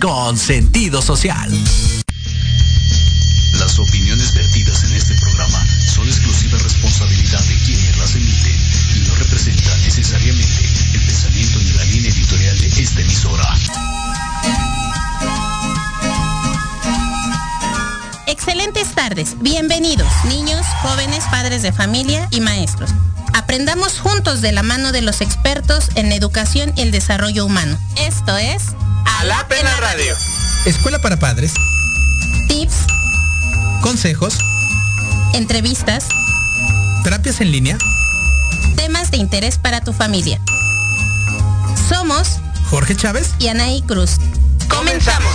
con sentido social. Las opiniones vertidas en este programa son exclusiva responsabilidad de quienes las emiten y no representan necesariamente el pensamiento ni la línea editorial de esta emisora. Excelentes tardes, bienvenidos, niños, jóvenes, padres de familia y maestros. Aprendamos juntos de la mano de los expertos en educación y el desarrollo humano. Esto es la Pena Radio. Escuela para padres. Tips. Consejos. Entrevistas. Terapias en línea. Temas de interés para tu familia. Somos Jorge Chávez y Anaí Cruz. Comenzamos.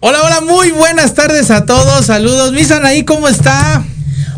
Hola, hola, muy buenas tardes a todos. Saludos. Miss Anaí, ¿cómo está?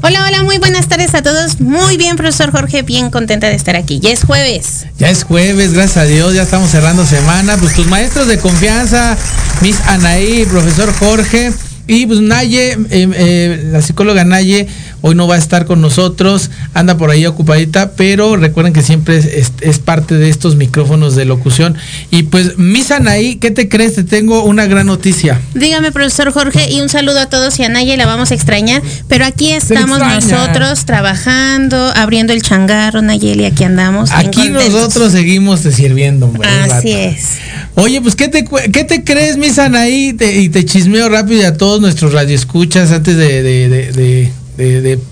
Hola, hola, muy buenas tardes a todos. Muy bien, profesor Jorge, bien contenta de estar aquí. Ya es jueves. Ya es jueves, gracias a Dios, ya estamos cerrando semana. Pues tus maestros de confianza, Miss Anaí, profesor Jorge y pues Naye, eh, eh, la psicóloga Naye, hoy no va a estar con nosotros, anda por ahí ocupadita, pero recuerden que siempre es, parte de estos micrófonos de locución. Y pues, Miss Anaí, ¿qué te crees? Te tengo una gran noticia. Dígame, profesor Jorge, y un saludo a todos y a Naye la vamos a extrañar, pero aquí estamos nosotros trabajando, abriendo el changarro, Nayeli, aquí andamos. Aquí nosotros seguimos te sirviendo, Así es. Oye, pues, ¿qué te, qué te crees, Miss Anaí? y te chismeo rápido a todos nuestros radioescuchas antes de, de,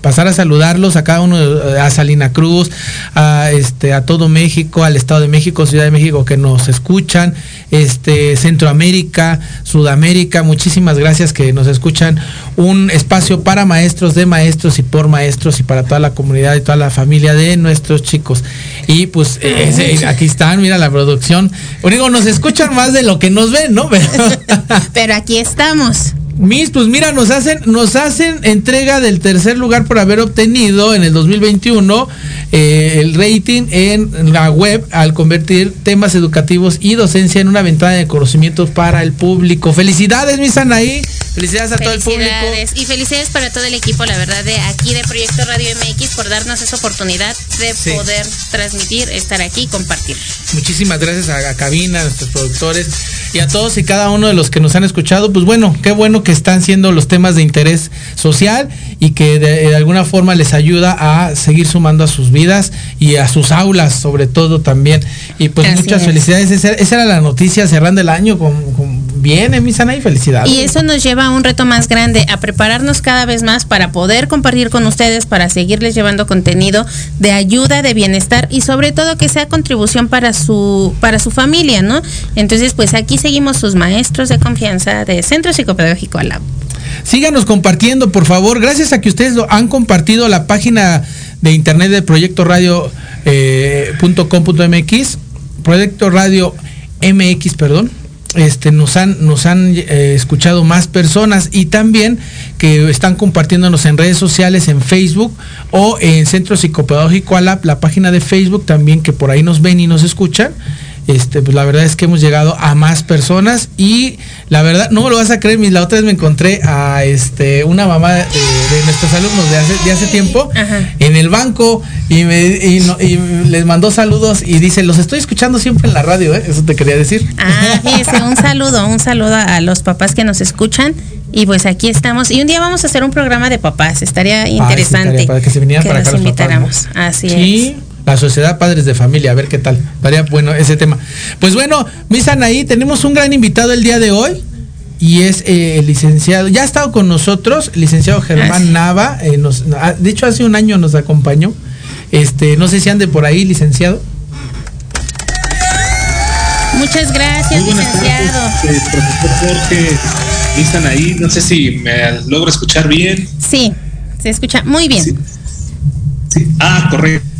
pasar a saludarlos a cada uno, a Salina Cruz, a este, a todo México, al Estado de México, Ciudad de México que nos escuchan, este, Centroamérica, Sudamérica, muchísimas gracias que nos escuchan. Un espacio para maestros, de maestros y por maestros y para toda la comunidad y toda la familia de nuestros chicos. Y pues eh, aquí están, mira la producción. Digo, nos escuchan más de lo que nos ven, ¿no? Pero aquí estamos. Mis, pues mira, nos hacen, nos hacen entrega del tercer lugar por haber obtenido en el 2021 eh, el rating en la web al convertir temas educativos y docencia en una ventana de conocimientos para el público. Felicidades, mis Anaí. Felicidades a todo el público. Y felicidades para todo el equipo, la verdad, de aquí de Proyecto Radio MX por darnos esa oportunidad de poder transmitir, estar aquí y compartir. Muchísimas gracias a, a Cabina, a nuestros productores y a todos y cada uno de los que nos han escuchado. Pues bueno, qué bueno que están siendo los temas de interés social y que de, alguna forma les ayuda a seguir sumando a sus vidas y a sus aulas sobre todo también. Y pues muchas felicidades. Esa, era la noticia cerrando el año con, viene, mi Sanaí, felicidades. Y eso nos lleva a un reto más grande, a prepararnos cada vez más para poder compartir con ustedes, para seguirles llevando contenido de ayuda, de bienestar y sobre todo que sea contribución para su, para su familia, ¿no? Entonces, pues aquí seguimos sus maestros de confianza de Centro Psicopedagógico Alab. Síganos compartiendo, por favor. Gracias a que ustedes lo han compartido la página de internet de Proyecto Radio eh, Proyecto Radio MX, perdón. Este, nos han, nos han eh, escuchado más personas y también que están compartiéndonos en redes sociales, en Facebook o en Centro Psicopedagógico ALAP, la página de Facebook también que por ahí nos ven y nos escuchan. Este, pues la verdad es que hemos llegado a más personas y la verdad, no me lo vas a creer, la otra vez me encontré a este, una mamá de, nuestros alumnos de hace, de hace tiempo en el banco y, me, les mandó saludos y dice, los estoy escuchando siempre en la radio, ¿eh? eso te quería decir. Ah, un saludo, un saludo a los papás que nos escuchan. Y pues aquí estamos. Y un día vamos a hacer un programa de papás. Estaría interesante. para que se vinieran para acá invitáramos. Así es la sociedad padres de familia, a ver qué tal. Estaría bueno ese tema. Pues bueno, mis ahí tenemos un gran invitado el día de hoy y es eh, el licenciado, ya ha estado con nosotros, el licenciado Germán Nava, eh, nos, ah, de hecho hace un año nos acompañó. Este, no sé si ande por ahí, licenciado. Muchas gracias, licenciado. Eh, profesor Jorge, están ahí, no sé si me logro escuchar bien. Sí, se escucha muy bien. Ah, correcto.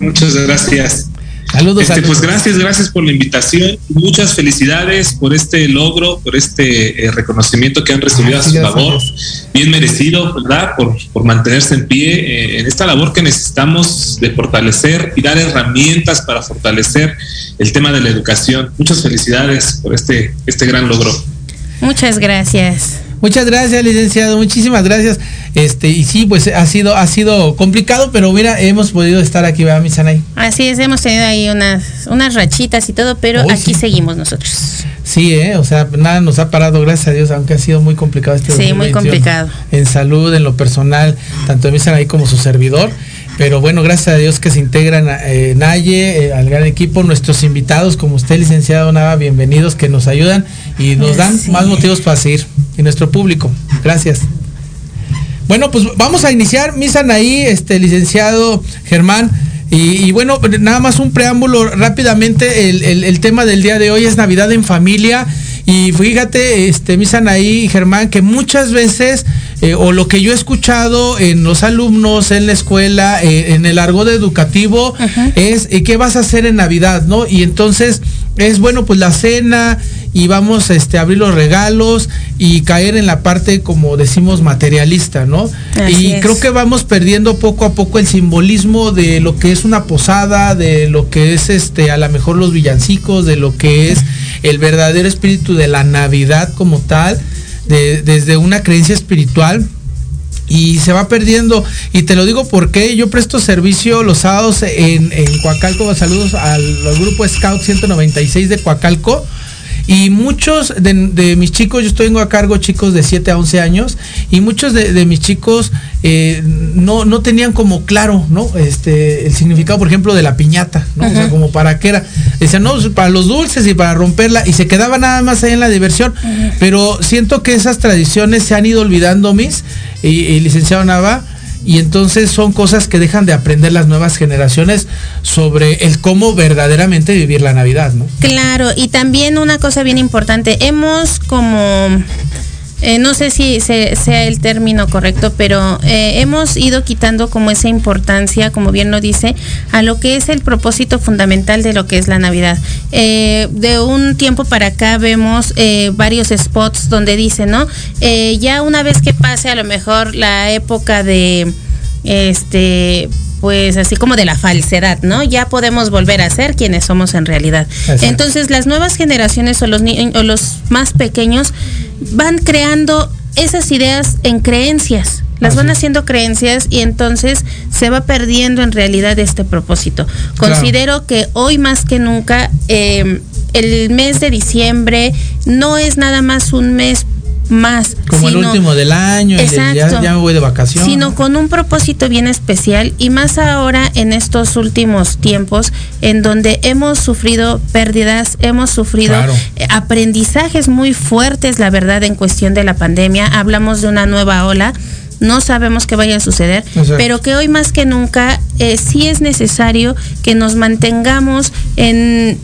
Muchas gracias. Saludos. Este, pues gracias, gracias por la invitación. Muchas felicidades por este logro, por este eh, reconocimiento que han recibido a su labor. Bien merecido, ¿verdad? Por, por mantenerse en pie eh, en esta labor que necesitamos de fortalecer y dar herramientas para fortalecer el tema de la educación. Muchas felicidades por este, este gran logro. Muchas gracias. Muchas gracias, licenciado. Muchísimas gracias. Este, y sí, pues ha sido, ha sido complicado, pero mira, hemos podido estar aquí, ¿verdad, Misanay? Así es, hemos tenido ahí unas, unas rachitas y todo, pero aquí seguimos nosotros. Sí, ¿eh? o sea, nada nos ha parado, gracias a Dios, aunque ha sido muy complicado este Sí, muy complicado. En salud, en lo personal, tanto de Misanay como su servidor. Pero bueno, gracias a Dios que se integran eh, Naye, eh, al gran equipo, nuestros invitados como usted, licenciado Nava, bienvenidos, que nos ayudan y nos dan más motivos para seguir. Y nuestro público. Gracias. Bueno, pues vamos a iniciar, Misan ahí, este licenciado Germán. Y, bueno, nada más un preámbulo rápidamente. El, tema del día de hoy es Navidad en familia. Y fíjate, este, Misan ahí, Germán, que muchas veces eh, o lo que yo he escuchado en los alumnos, en la escuela, eh, en el argot educativo, es eh, qué vas a hacer en Navidad, ¿no? Y entonces es bueno, pues la cena y vamos este, a abrir los regalos y caer en la parte, como decimos, materialista, ¿no? y creo que vamos perdiendo poco a poco el simbolismo de lo que es una posada, de lo que es este, a lo mejor los villancicos, de lo que es el verdadero espíritu de la Navidad como tal desde una creencia espiritual y se va perdiendo. Y te lo digo porque yo presto servicio los sábados en, en Coacalco. Saludos al, al, grupo Scout 196 de Coacalco. Y muchos de, mis chicos, yo estoy a cargo chicos de 7 a 11 años, y muchos de, mis chicos eh, no, no tenían como claro, ¿no? Este, el significado, por ejemplo, de la piñata, ¿no? O sea, como para qué era. Decían, no, pues, para los dulces y para romperla, y se quedaba nada más ahí en la diversión. Pero siento que esas tradiciones se han ido olvidando, mis, y, y licenciado Nava, y entonces son cosas que dejan de aprender las nuevas generaciones sobre el cómo verdaderamente vivir la Navidad, ¿no? Claro, y también una cosa bien importante, hemos como eh, no sé si sea el término correcto, pero eh, hemos ido quitando como esa importancia, como bien lo dice, a lo que es el propósito fundamental de lo que es la Navidad. Eh, de un tiempo para acá vemos varios spots donde dice, ¿no? ya una vez que pase a lo mejor la época de este pues así como de la falsedad, ¿no? Ya podemos volver a ser quienes somos en realidad. Entonces las nuevas generaciones o los, o los más pequeños van creando esas ideas en creencias, las van haciendo creencias y entonces se va perdiendo en realidad este propósito. Considero que hoy más que nunca em, el mes de diciembre no es nada más un mes más. Como el último del año, exacto, ya, me voy de vacaciones. Sino con un propósito bien especial y más ahora en estos últimos tiempos en donde hemos sufrido pérdidas, hemos sufrido eh, aprendizajes muy fuertes, la verdad, en cuestión de la pandemia. Hablamos de una nueva ola no sabemos qué vaya a suceder, pero que hoy más que nunca eh, sí es necesario que nos mantengamos en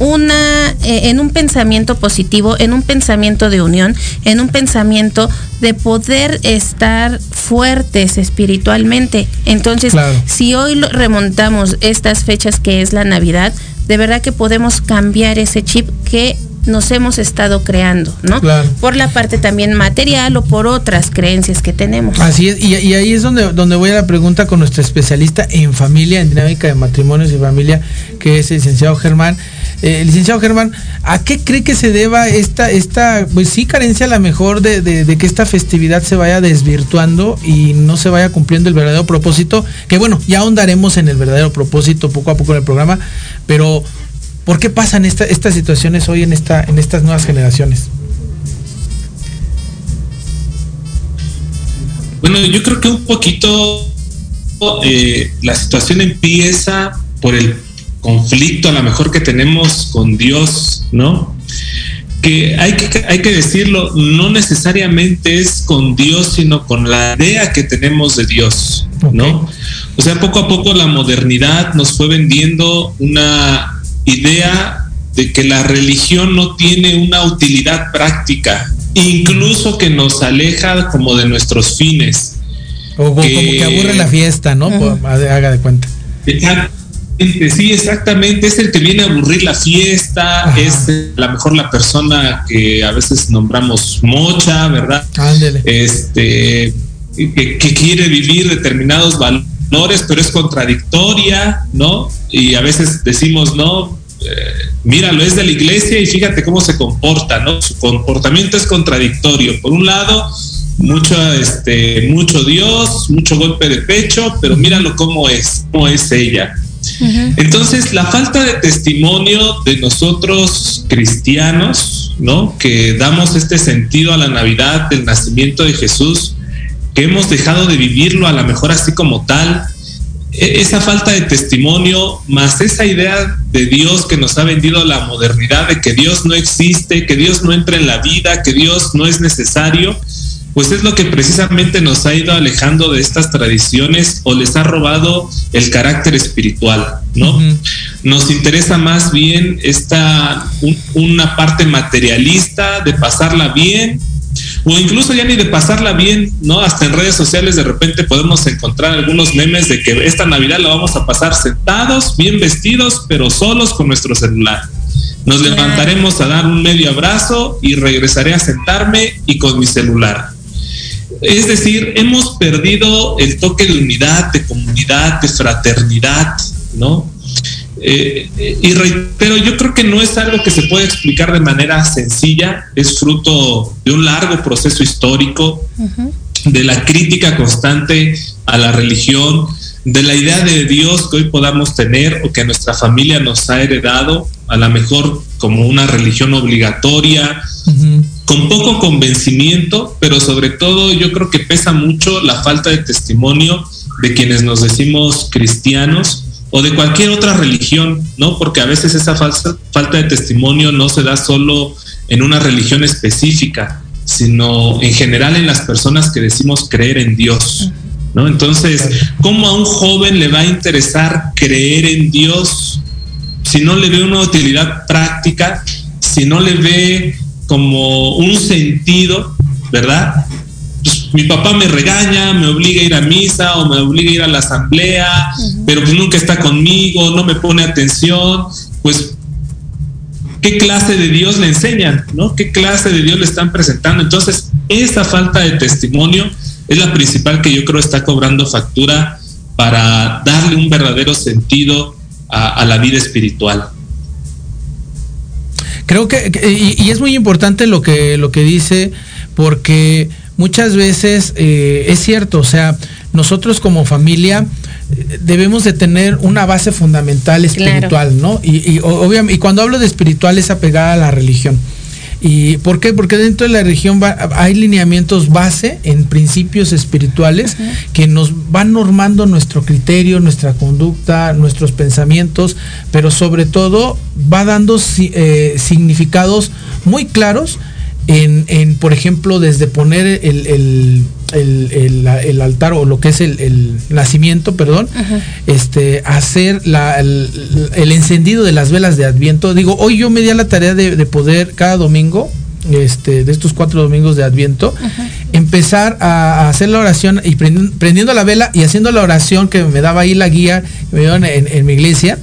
una eh, en un pensamiento positivo, en un pensamiento de unión, en un pensamiento de poder estar fuertes espiritualmente. Entonces, si hoy remontamos estas fechas que es la Navidad, de verdad que podemos cambiar ese chip que nos hemos estado creando, ¿no? Por la parte también material o por otras creencias que tenemos. Así es, y, ahí es donde, donde voy a la pregunta con nuestro especialista en familia, en dinámica de matrimonios y familia, que es el licenciado Germán. Eh, licenciado Germán, ¿a qué cree que se deba esta, esta pues sí, carencia a la mejor de, que esta festividad se vaya desvirtuando y no se vaya cumpliendo el verdadero propósito? Que bueno, ya ahondaremos en el verdadero propósito poco a poco en el programa, pero ¿Por qué pasan estas situaciones hoy en, esta, en estas nuevas generaciones? Bueno, yo creo que un poquito eh, la situación empieza por el conflicto a lo mejor que tenemos con Dios, ¿no? Que hay que, hay que decirlo, no necesariamente es con Dios, sino con la idea que tenemos de Dios, ¿no? O sea, poco a poco la modernidad nos fue vendiendo una idea de que la religión no tiene una utilidad práctica, incluso que nos aleja como de nuestros fines. O como que aburre la fiesta, ¿no? Haga de cuenta. Sí, exactamente. Es el que viene a aburrir la fiesta, es a lo mejor la persona que a veces nombramos mocha, ¿verdad? Este, que, que quiere vivir determinados valores, pero es contradictoria, ¿no? Y a veces decimos, no, eh, míralo, es de la iglesia y fíjate cómo se comporta, ¿no? Su comportamiento es contradictorio. Por un lado, mucho, este, mucho Dios, mucho golpe de pecho, pero míralo cómo es, cómo es ella. Entonces, la falta de testimonio de nosotros cristianos, ¿no? Que damos este sentido a la Navidad del nacimiento de Jesús, que hemos dejado de vivirlo a lo mejor así como tal, e, esa falta de testimonio, más esa idea de Dios que nos ha vendido la modernidad, de que Dios no existe, que Dios no entra en la vida, que Dios no es necesario, pues es lo que precisamente nos ha ido alejando de estas tradiciones o les ha robado el carácter espiritual, ¿no? Nos interesa más bien esta una parte materialista de pasarla bien, o incluso ya ni de pasarla bien, ¿no? Hasta en redes sociales de repente podemos encontrar algunos memes de que esta Navidad la vamos a pasar sentados, bien vestidos, pero solos con nuestro celular. Nos levantaremos a dar un medio abrazo y regresaré a sentarme y con mi celular. Es decir, hemos perdido el toque de unidad, de comunidad, de fraternidad, ¿no? Eh, y reitero, yo creo que no es algo que se puede explicar de manera sencilla, es fruto de un largo proceso histórico, de la crítica constante a la religión, de la idea de Dios que hoy podamos tener o que nuestra familia nos ha heredado, a lo mejor como una religión obligatoria, con poco convencimiento, pero sobre todo yo creo que pesa mucho la falta de testimonio de quienes nos decimos cristianos o de cualquier otra religión, ¿no? Porque a veces esa falsa, falta de testimonio no se da solo en una religión específica, sino en general en las personas que decimos creer en Dios, ¿no? Entonces, ¿cómo a un joven le va a interesar creer en Dios si no le ve una utilidad práctica, si no le ve como un sentido, ¿verdad? mi papá me regaña, me obliga a ir a misa o me obliga a ir a la asamblea, pero pues nunca está conmigo, no me pone atención, pues qué clase de Dios le enseñan, ¿no? ¿Qué clase de Dios le están presentando? Entonces, esa falta de testimonio es la principal que yo creo está cobrando factura para darle un verdadero sentido a, la vida espiritual. Creo que, y, y, es muy importante lo que, lo que dice, porque muchas veces eh, es cierto, o sea, nosotros como familia eh, debemos de tener una base fundamental espiritual, ¿no? Y, y, y cuando hablo de espiritual es apegada a la religión. ¿Y por qué? Porque dentro de la religión hay lineamientos base en principios espirituales que nos van normando nuestro criterio, nuestra conducta, nuestros pensamientos, pero sobre todo va dando eh, significados muy claros en, por ejemplo, desde poner el, altar o lo que es el, nacimiento, perdón, este, hacer el, encendido de las velas de Adviento. Digo, hoy yo me di a la tarea de, poder cada domingo, este, de estos cuatro domingos de Adviento, empezar a, hacer la oración y prendiendo, la vela y haciendo la oración que me daba ahí la guía me dieron en mi iglesia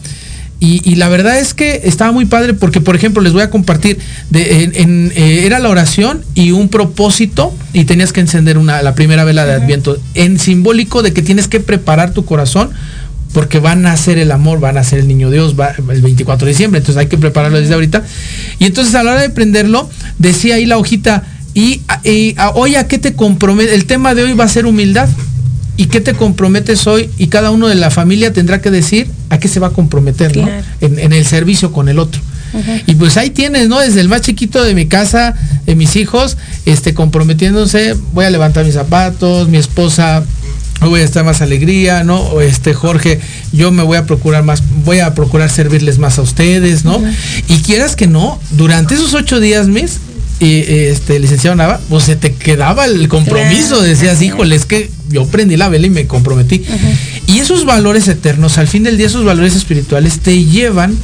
y, la verdad es que estaba muy padre porque, por ejemplo, les voy a compartir, de, eh, era la oración y un propósito y tenías que encender una, la primera vela de Adviento, en simbólico de que tienes que preparar tu corazón porque van a ser el amor, van a ser el niño Dios va, el 24 de diciembre, entonces hay que prepararlo desde ahorita. Y entonces a la hora de prenderlo, decía ahí la hojita, y, y hoy a qué te compromete, el tema de hoy va a ser humildad. ¿Y qué te comprometes hoy? Y cada uno de la familia tendrá que decir a qué se va a comprometer, ¿no? En, el servicio con el otro. Y pues ahí tienes, ¿no? Desde el más chiquito de mi casa, de mis hijos, este, comprometiéndose, voy a levantar mis zapatos, mi esposa voy a estar más alegría, ¿no? O este Jorge, yo me voy a procurar más, voy a procurar servirles más a ustedes, ¿no? Y quieras que no, durante esos ocho días, mis, y este licenciado Nava, pues se te quedaba el compromiso, decías, híjole, es que yo prendí la vela y me comprometí. Y esos valores eternos, al fin del día, esos valores espirituales te llevan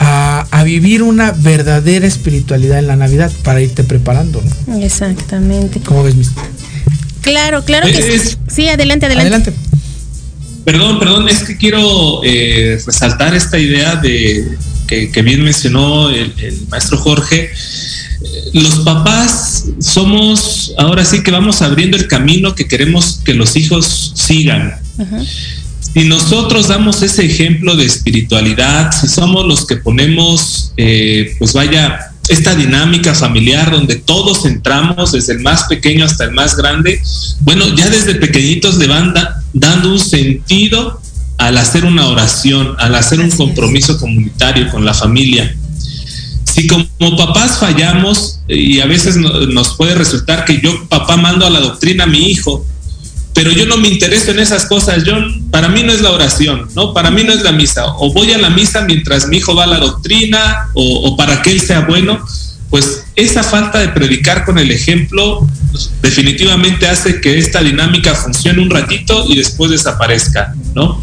a, vivir una verdadera espiritualidad en la Navidad para irte preparando. Exactamente. ¿Cómo ves, mis? Claro, claro que sí. Sí, adelante, adelante. Adelante. Perdón, perdón, es que quiero eh, resaltar esta idea de que, bien mencionó el maestro Jorge los papás somos, ahora sí que vamos abriendo el camino que queremos que los hijos sigan. Si nosotros damos ese ejemplo de espiritualidad, si somos los que ponemos, eh, pues vaya, esta dinámica familiar donde todos entramos, desde el más pequeño hasta el más grande, bueno, ya desde pequeñitos le van dando un sentido al hacer una oración, al hacer un compromiso comunitario con la familia si como papás fallamos y a veces nos puede resultar que yo papá mando a la doctrina a mi hijo, pero yo no me intereso en esas cosas, yo para mí no es la oración, ¿no? Para mí no es la misa, o voy a la misa mientras mi hijo va a la doctrina o, para que él sea bueno, pues esa falta de predicar con el ejemplo definitivamente hace que esta dinámica funcione un ratito y después desaparezca, ¿no?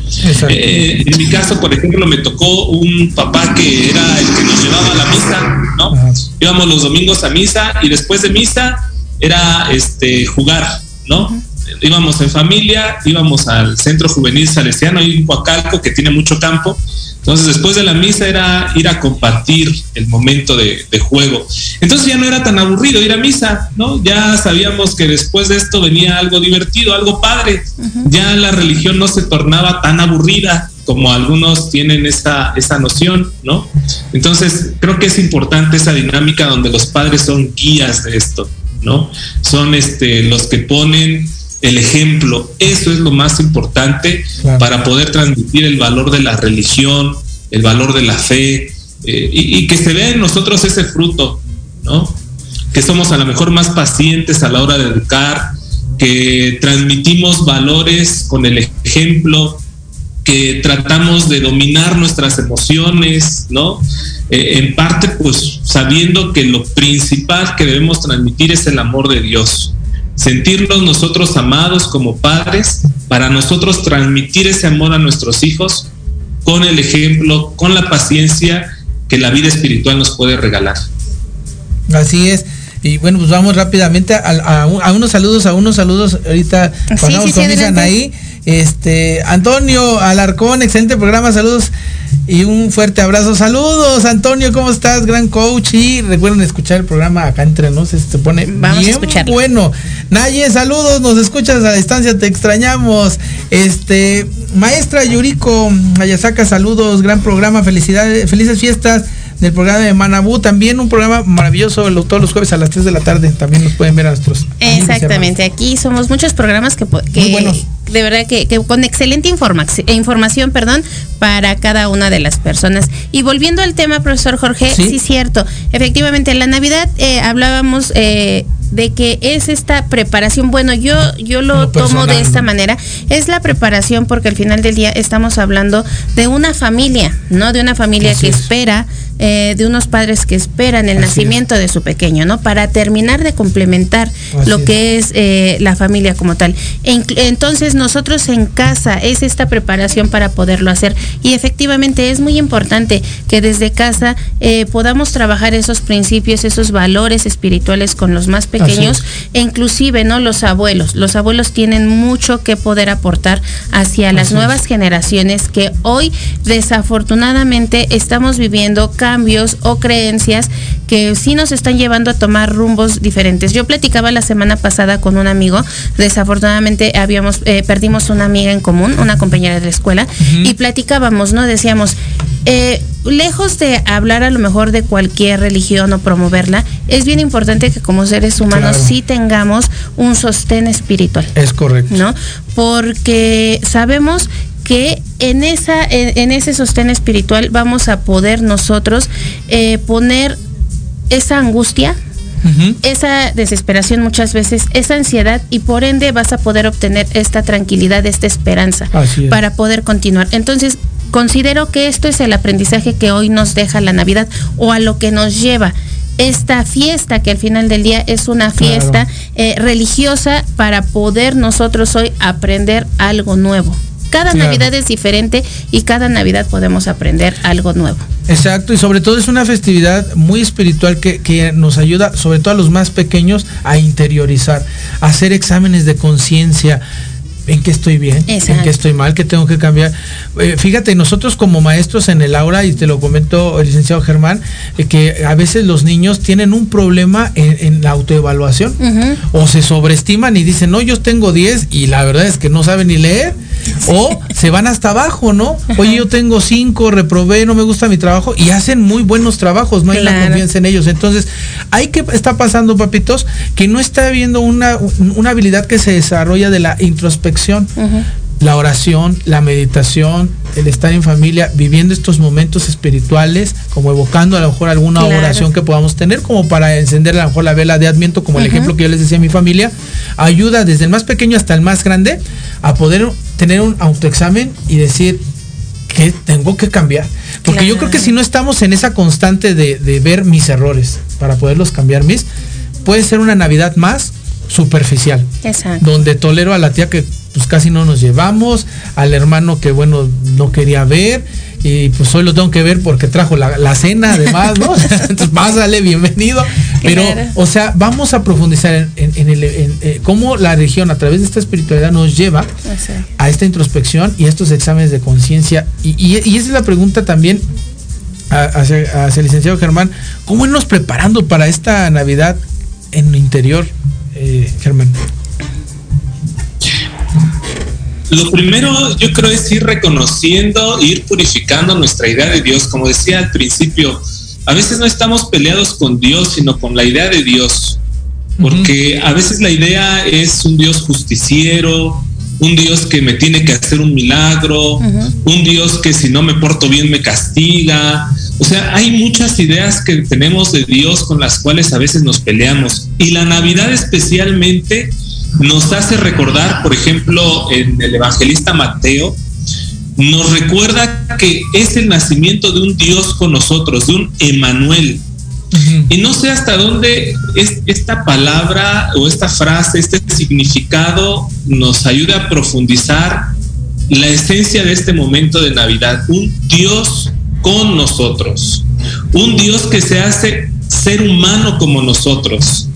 Eh, en mi caso, por ejemplo, me tocó un papá que era el que nos llevaba a la misa, ¿no? Íbamos los domingos a misa y después de misa era este jugar, ¿no? Íbamos en familia, íbamos al Centro Juvenil Salesiano, hay un Coacalco que tiene mucho campo, entonces, después de la misa era ir a compartir el momento de, juego. Entonces ya no era tan aburrido ir a misa, ¿no? Ya sabíamos que después de esto venía algo divertido, algo padre. Ya la religión no se tornaba tan aburrida como algunos tienen esa, esa noción, ¿no? Entonces, creo que es importante esa dinámica donde los padres son guías de esto, ¿no? Son este, los que ponen el ejemplo. Eso es lo más importante para poder transmitir el valor de la religión, el valor de la fe, eh, y, que se vea en nosotros ese fruto, ¿no? Que somos a lo mejor más pacientes a la hora de educar, que transmitimos valores con el ejemplo, que tratamos de dominar nuestras emociones, ¿no? Eh, en parte, pues sabiendo que lo principal que debemos transmitir es el amor de Dios sentirnos nosotros amados como padres, para nosotros transmitir ese amor a nuestros hijos con el ejemplo, con la paciencia que la vida espiritual nos puede regalar. Así es. Y bueno, pues vamos rápidamente a, unos saludos, a unos saludos. Ahorita pasamos con ahí. Este, Antonio Alarcón, excelente programa, saludos y un fuerte abrazo. Saludos, Antonio, ¿cómo estás? Gran coach. Y recuerden escuchar el programa acá entre nos, se pone bien bueno. Naye, saludos, nos escuchas a distancia, te extrañamos. Este, maestra Yuriko Ayasaka, saludos, gran programa, felicidades, felices fiestas. Del programa de Manabú, también un programa maravilloso todos los jueves a las 3 de la tarde, también nos pueden ver a nuestros. Exactamente, aquí somos muchos programas que, de verdad que, con excelente información, perdón, para cada una de las personas. Y volviendo al tema, profesor Jorge, sí, cierto, efectivamente, en la Navidad eh, hablábamos eh, de que es esta preparación, bueno, yo, yo lo tomo de esta manera, es la preparación porque al final del día estamos hablando de una familia, ¿no? De una familia que espera, eh, de unos padres que esperan el nacimiento de su pequeño, ¿no? Para terminar de complementar lo que es eh, la familia como tal. entonces nosotros en casa es esta preparación para poderlo hacer y efectivamente es muy importante que desde casa eh, podamos trabajar esos principios, esos valores espirituales con los más pequeños pequeños e inclusive no los abuelos. Los abuelos tienen mucho que poder aportar hacia las nuevas generaciones que hoy desafortunadamente estamos viviendo cambios o creencias que sí nos están llevando a tomar rumbos diferentes. Yo platicaba la semana pasada con un amigo, desafortunadamente habíamos eh, perdimos una amiga en común, una compañera de la escuela y platicábamos, ¿no? Decíamos, eh, lejos de hablar a lo mejor de cualquier religión o promoverla, es bien importante que como seres humanos sí tengamos un sostén espiritual. Es correcto. ¿No? Porque sabemos que en esa en, ese sostén espiritual vamos a poder nosotros eh, poner esa angustia esa desesperación muchas veces, esa ansiedad y por ende vas a poder obtener esta tranquilidad, esta esperanza para poder continuar. Entonces, considero que esto es el aprendizaje que hoy nos deja la Navidad o a lo que nos lleva esta fiesta que al final del día es una fiesta eh, religiosa para poder nosotros hoy aprender algo nuevo. Cada Navidad es diferente y cada Navidad podemos aprender algo nuevo. Exacto, y sobre todo es una festividad muy espiritual que, que nos ayuda, sobre todo a los más pequeños, a interiorizar, a hacer exámenes de conciencia, en qué estoy bien, en qué estoy mal, qué tengo que cambiar. Eh, fíjate, nosotros como maestros en el aula, y te lo comento el licenciado Germán, eh, que a veces los niños tienen un problema en, la autoevaluación o se sobreestiman y dicen, no, yo tengo 10 y la verdad es que no saben ni leer o se van hasta abajo, ¿no? Oye, yo tengo 5, reprobé, no me gusta mi trabajo y hacen muy buenos trabajos, no hay la confianza en ellos. Entonces, hay que está pasando, papitos, que no está habiendo una, una habilidad que se desarrolla de la introspección. La oración, la meditación, el estar en familia, viviendo estos momentos espirituales, como evocando a lo mejor alguna oración que podamos tener, como para encender a lo mejor la vela de Adviento, como el ejemplo que yo les decía a mi familia, ayuda desde el más pequeño hasta el más grande a poder tener un autoexamen y decir, que tengo que cambiar. Porque yo creo que si no estamos en esa constante de, de, ver mis errores para poderlos cambiar mis, puede ser una Navidad más superficial. Exacto. Donde tolero a la tía que pues casi no nos llevamos, al hermano que bueno no quería ver y pues hoy lo tengo que ver porque trajo la, cena además, ¿no? Entonces pásale, bienvenido. Pero, o sea, vamos a profundizar en, el, eh, cómo la religión a través de esta espiritualidad nos lleva a esta introspección y a estos exámenes de conciencia. Y, esa es la pregunta también hacia, el licenciado Germán, ¿cómo irnos preparando para esta Navidad en lo interior, eh, Germán? Lo primero yo creo es ir reconociendo, ir purificando nuestra idea de Dios. Como decía al principio, a veces no estamos peleados con Dios, sino con la idea de Dios. Porque a veces la idea es un Dios justiciero, un Dios que me tiene que hacer un milagro, un Dios que si no me porto bien me castiga. O sea, hay muchas ideas que tenemos de Dios con las cuales a veces nos peleamos. Y la Navidad especialmente nos hace recordar, por ejemplo, en el evangelista Mateo, nos recuerda que es el nacimiento de un Dios con nosotros, de un Emanuel. Y no sé hasta dónde es, esta palabra o esta frase, este significado nos ayuda a profundizar la esencia de este momento de Navidad. Un Dios con nosotros. Un Dios que se hace ser humano como nosotros.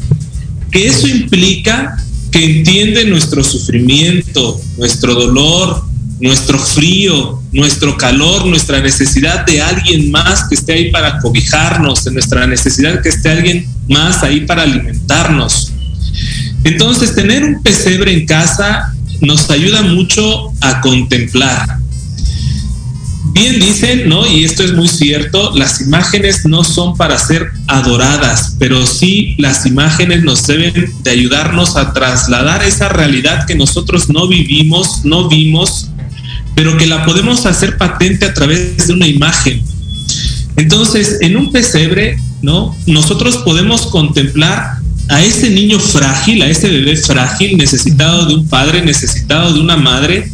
Que eso implica que entiende nuestro sufrimiento, nuestro dolor, nuestro frío, nuestro calor, nuestra necesidad de alguien más que esté ahí para cobijarnos, de nuestra necesidad que esté alguien más ahí para alimentarnos. Entonces, tener un pesebre en casa nos ayuda mucho a contemplar. Bien dicen, ¿no? Y esto es muy cierto, las imágenes no son para ser adoradas, pero sí las imágenes nos deben de ayudarnos a trasladar esa realidad que nosotros no vivimos, no vimos, pero que la podemos hacer patente a través de una imagen. Entonces, en un pesebre, ¿no? Nosotros podemos contemplar a ese niño frágil, a ese bebé frágil, necesitado de un padre, necesitado de una madre,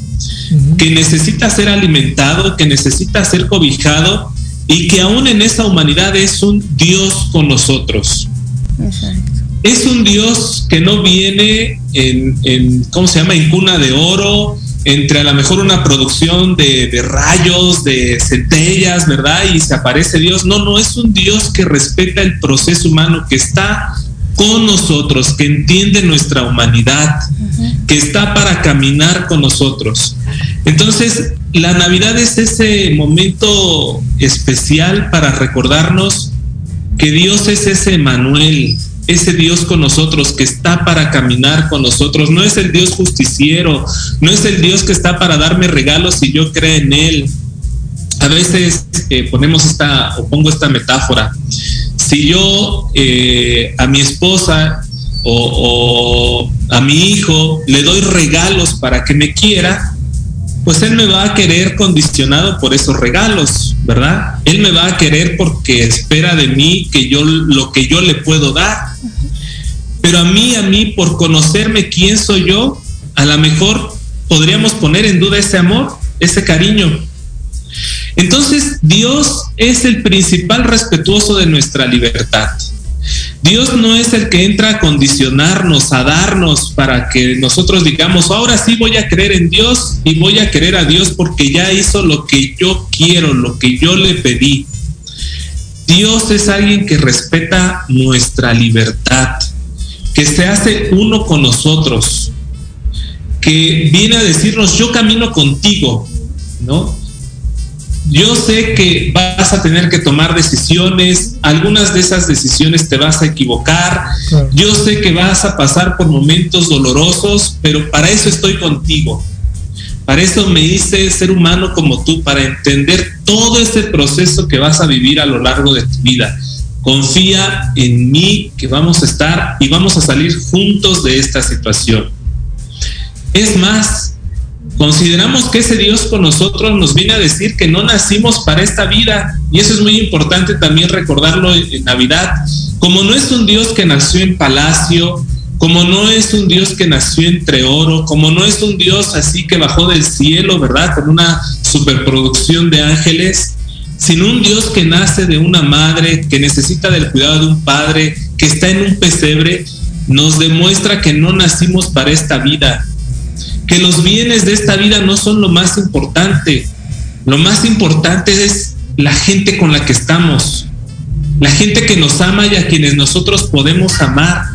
que necesita ser alimentado, que necesita ser cobijado y que aún en esa humanidad es un Dios con nosotros. Es un Dios que no viene en, ¿cómo se llama?, en cuna de oro, entre a lo mejor una producción de, de, rayos, de centellas, ¿verdad? Y se aparece Dios. No, no, es un Dios que respeta el proceso humano, que está con nosotros, que entiende nuestra humanidad, que está para caminar con nosotros. Entonces, la Navidad es ese momento especial para recordarnos que Dios es ese Manuel, ese Dios con nosotros que está para caminar con nosotros. No es el Dios justiciero, no es el Dios que está para darme regalos si yo creo en Él. A veces eh, ponemos esta o pongo esta metáfora si yo eh, a mi esposa o, a mi hijo le doy regalos para que me quiera, pues él me va a querer condicionado por esos regalos, ¿verdad? Él me va a querer porque espera de mí que yo lo que yo le puedo dar. Pero a mí, a mí, por conocerme quién soy yo, a lo mejor podríamos poner en duda ese amor, ese cariño. Entonces, Dios es el principal respetuoso de nuestra libertad. Dios no es el que entra a condicionarnos, a darnos para que nosotros digamos, ahora sí voy a creer en Dios y voy a querer a Dios porque ya hizo lo que yo quiero, lo que yo le pedí. Dios es alguien que respeta nuestra libertad, que se hace uno con nosotros, que viene a decirnos, yo camino contigo, ¿no? Yo sé que vas a tener que tomar decisiones, algunas de esas decisiones te vas a equivocar, yo sé que vas a pasar por momentos dolorosos, pero para eso estoy contigo. Para eso me hice ser humano como tú, para entender todo ese proceso que vas a vivir a lo largo de tu vida. Confía en mí que vamos a estar y vamos a salir juntos de esta situación. Es más, Consideramos que ese Dios con nosotros nos viene a decir que no nacimos para esta vida y eso es muy importante también recordarlo en Navidad. Como no es un Dios que nació en palacio, como no es un Dios que nació entre oro, como no es un Dios así que bajó del cielo, ¿verdad? Con una superproducción de ángeles, sino un Dios que nace de una madre, que necesita del cuidado de un padre, que está en un pesebre, nos demuestra que no nacimos para esta vida, que los bienes de esta vida no son lo más importante. Lo más importante es la gente con la que estamos, la gente que nos ama y a quienes nosotros podemos amar,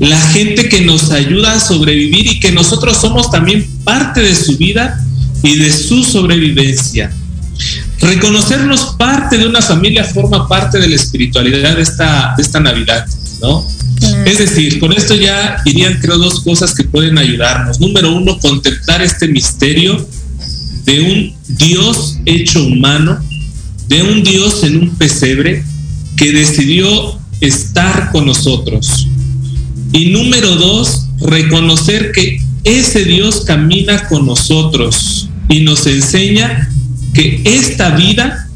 la gente que nos ayuda a sobrevivir y que nosotros somos también parte de su vida y de su sobrevivencia. Reconocernos parte de una familia forma parte de la espiritualidad de esta, esta Navidad, ¿no? Es decir, con esto ya irían, creo, dos cosas que pueden ayudarnos. Número uno, contemplar este misterio de un Dios hecho humano, de un Dios en un pesebre que decidió estar con nosotros. Y número dos, reconocer que ese Dios camina con nosotros y nos enseña que esta vida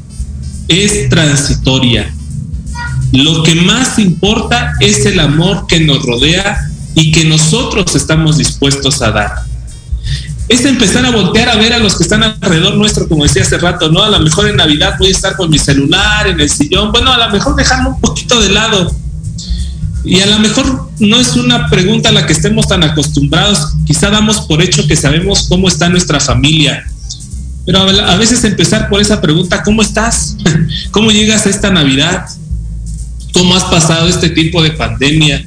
es transitoria, lo que más importa es el amor que nos rodea y que nosotros estamos dispuestos a dar. Es empezar a voltear a ver a los que están alrededor nuestro, como decía hace rato, ¿no? A lo mejor en Navidad voy a estar con mi celular, en el sillón, bueno, a lo mejor dejarlo un poquito de lado. Y a lo mejor no es una pregunta a la que estemos tan acostumbrados, quizá damos por hecho que sabemos cómo está nuestra familia, pero a veces empezar por esa pregunta, ¿cómo estás? ¿Cómo llegas a esta Navidad? Cómo has pasado este tipo de pandemia.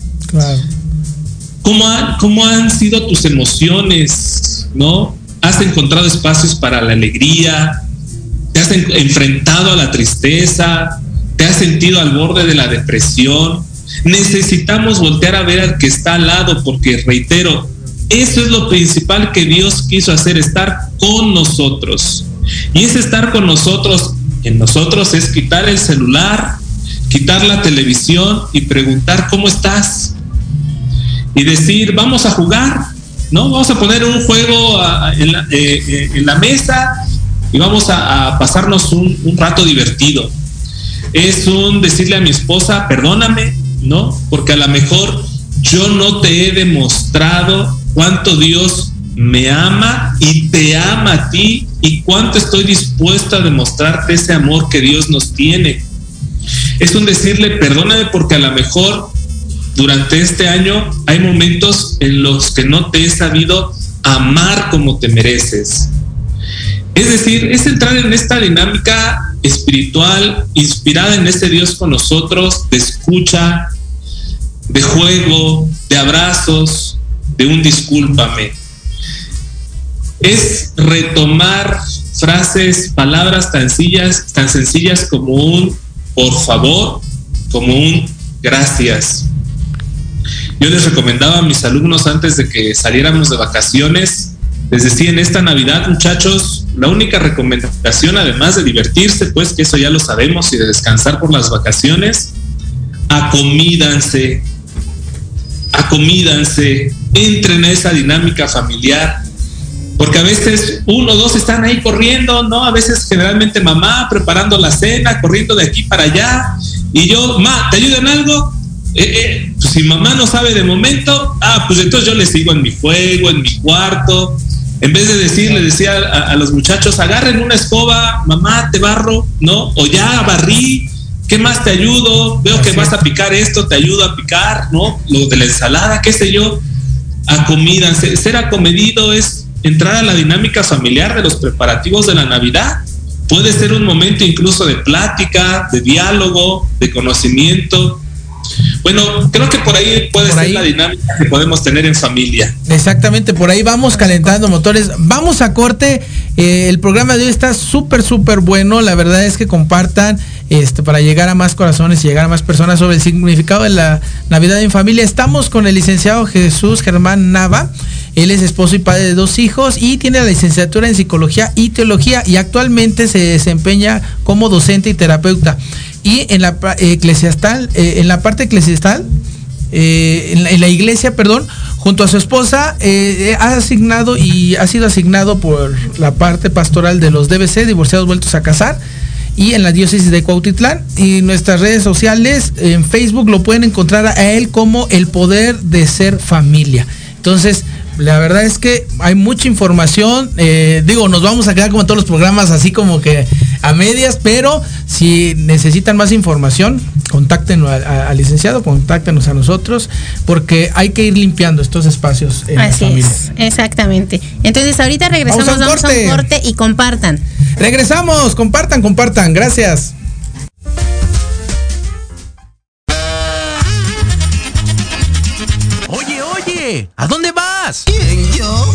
¿Cómo, han sido tus emociones? ¿No? ¿Has encontrado espacios para la alegría? ¿Te has enfrentado a la tristeza? ¿Te has sentido al borde de la depresión? Necesitamos voltear a ver al que está al lado porque, reitero, eso es lo principal que Dios quiso hacer, estar con nosotros. Y ese estar con nosotros, en nosotros es quitar el celular, quitar la televisión y preguntar cómo estás. Y decir, vamos a jugar, ¿no? Vamos a poner un juego en, la, eh, eh, en, la, mesa y vamos a, pasarnos un, un, rato divertido. Es un decirle a mi esposa, perdóname, ¿no? Porque a lo mejor yo no te he demostrado cuánto Dios me ama y te ama a ti y cuánto estoy dispuesto a demostrarte ese amor que Dios nos tiene. Es un decirle, perdóname porque a lo mejor durante este año hay momentos en los que no te he sabido amar como te mereces. Es decir, es entrar en esta dinámica espiritual inspirada en este Dios con nosotros, de escucha, de juego, de abrazos, de un discúlpame. Es retomar frases, palabras tan sencillas, tan sencillas como un por favor, como un gracias. Yo les recomendaba a mis alumnos antes de que saliéramos de vacaciones, les decía en esta Navidad, muchachos, la única recomendación, además de divertirse, pues que eso ya lo sabemos, y de descansar por las vacaciones, acomídanse, acomídanse, entren a esa dinámica familiar, porque a veces uno o dos están ahí corriendo, ¿no? A veces generalmente mamá preparando la cena, corriendo de aquí para allá, y yo, ma, ¿te ayudo en algo? Eh, eh, pues si mamá no sabe de momento, ah, pues entonces yo le sigo en mi fuego, en mi cuarto. En vez de decir, le decía a, a los muchachos, agarren una escoba, mamá, te barro, ¿no? O ya barrí, ¿qué más te ayudo? Veo que vas a picar esto, te ayudo a picar, ¿no? Lo de la ensalada, qué sé yo. A comida, ser acomedido es entrar a la dinámica familiar de los preparativos de la Navidad. Puede ser un momento incluso de plática, de diálogo, de conocimiento. Bueno, creo que por ahí puede ser la dinámica que podemos tener en familia. Exactamente, por ahí vamos calentando motores. Vamos a corte. Eh, el programa de hoy está súper, súper bueno. La verdad es que compartan este, para llegar a más corazones y llegar a más personas sobre el significado de la Navidad en familia. Estamos con el licenciado Jesús Germán Nava. Él es esposo y padre de dos hijos y tiene la licenciatura en psicología y teología y actualmente se desempeña como docente y terapeuta. Y en la eclesiastal, eh, en la parte eclesiastal, eh, en, la, iglesia, perdón, junto a su esposa, eh, ha asignado y ha sido asignado por la parte pastoral de los DBC, divorciados vueltos a casar, y en la diócesis de Cuautitlán. Y nuestras redes sociales, en Facebook lo pueden encontrar a él como el poder de ser familia. Entonces, la verdad es que hay mucha información. Eh, digo, nos vamos a quedar como en todos los programas, así como que a medias, pero si necesitan más información, contáctenos al licenciado, contáctenos a nosotros, porque hay que ir limpiando estos espacios en así Es, exactamente. Entonces, ahorita regresamos, vamos a, vamos a un corte y compartan. Regresamos, compartan, compartan. Gracias. Oye, oye, ¿a dónde vas? ¿Quién, yo?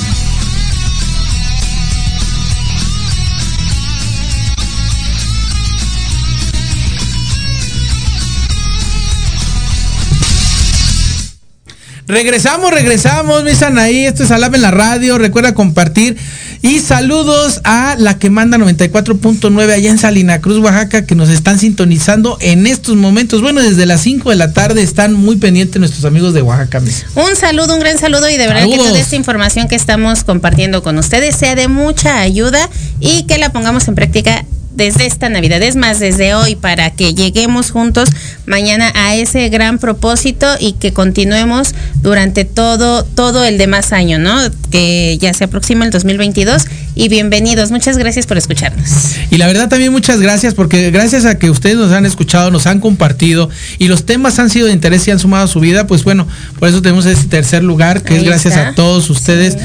Regresamos, regresamos, mi Sanaí. Esto es Alab en la radio. Recuerda compartir. Y saludos a la que manda 94.9 allá en Salina Cruz, Oaxaca, que nos están sintonizando en estos momentos. Bueno, desde las 5 de la tarde están muy pendientes nuestros amigos de Oaxaca. Misa. Un saludo, un gran saludo y de verdad Saludos. que toda esta información que estamos compartiendo con ustedes sea de mucha ayuda y que la pongamos en práctica desde esta Navidad. Es más, desde hoy para que lleguemos juntos mañana a ese gran propósito y que continuemos durante todo, todo el demás año, ¿no? Que ya se aproxima el 2022 y bienvenidos. Muchas gracias por escucharnos. Y la verdad también muchas gracias porque gracias a que ustedes nos han escuchado, nos han compartido y los temas han sido de interés y han sumado a su vida, pues bueno, por eso tenemos este tercer lugar que Ahí es gracias está. a todos ustedes Sí.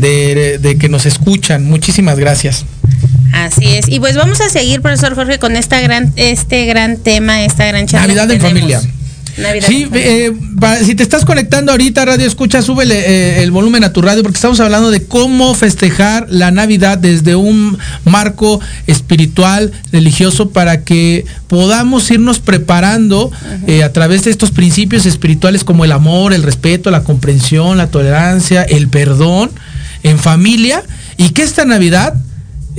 de, de que nos escuchan. Muchísimas gracias. Así es. Y pues vamos a seguir, profesor Jorge, con esta gran, este gran tema, esta gran charla. Navidad en familia. Navidad Sí, en familia. eh, si te estás conectando ahorita, Radio Escucha, súbele eh, el volumen a tu radio porque estamos hablando de cómo festejar la Navidad desde un marco espiritual, religioso, para que podamos irnos preparando eh, a través de estos principios espirituales como el amor, el respeto, la comprensión, la tolerancia, el perdón en familia y que esta Navidad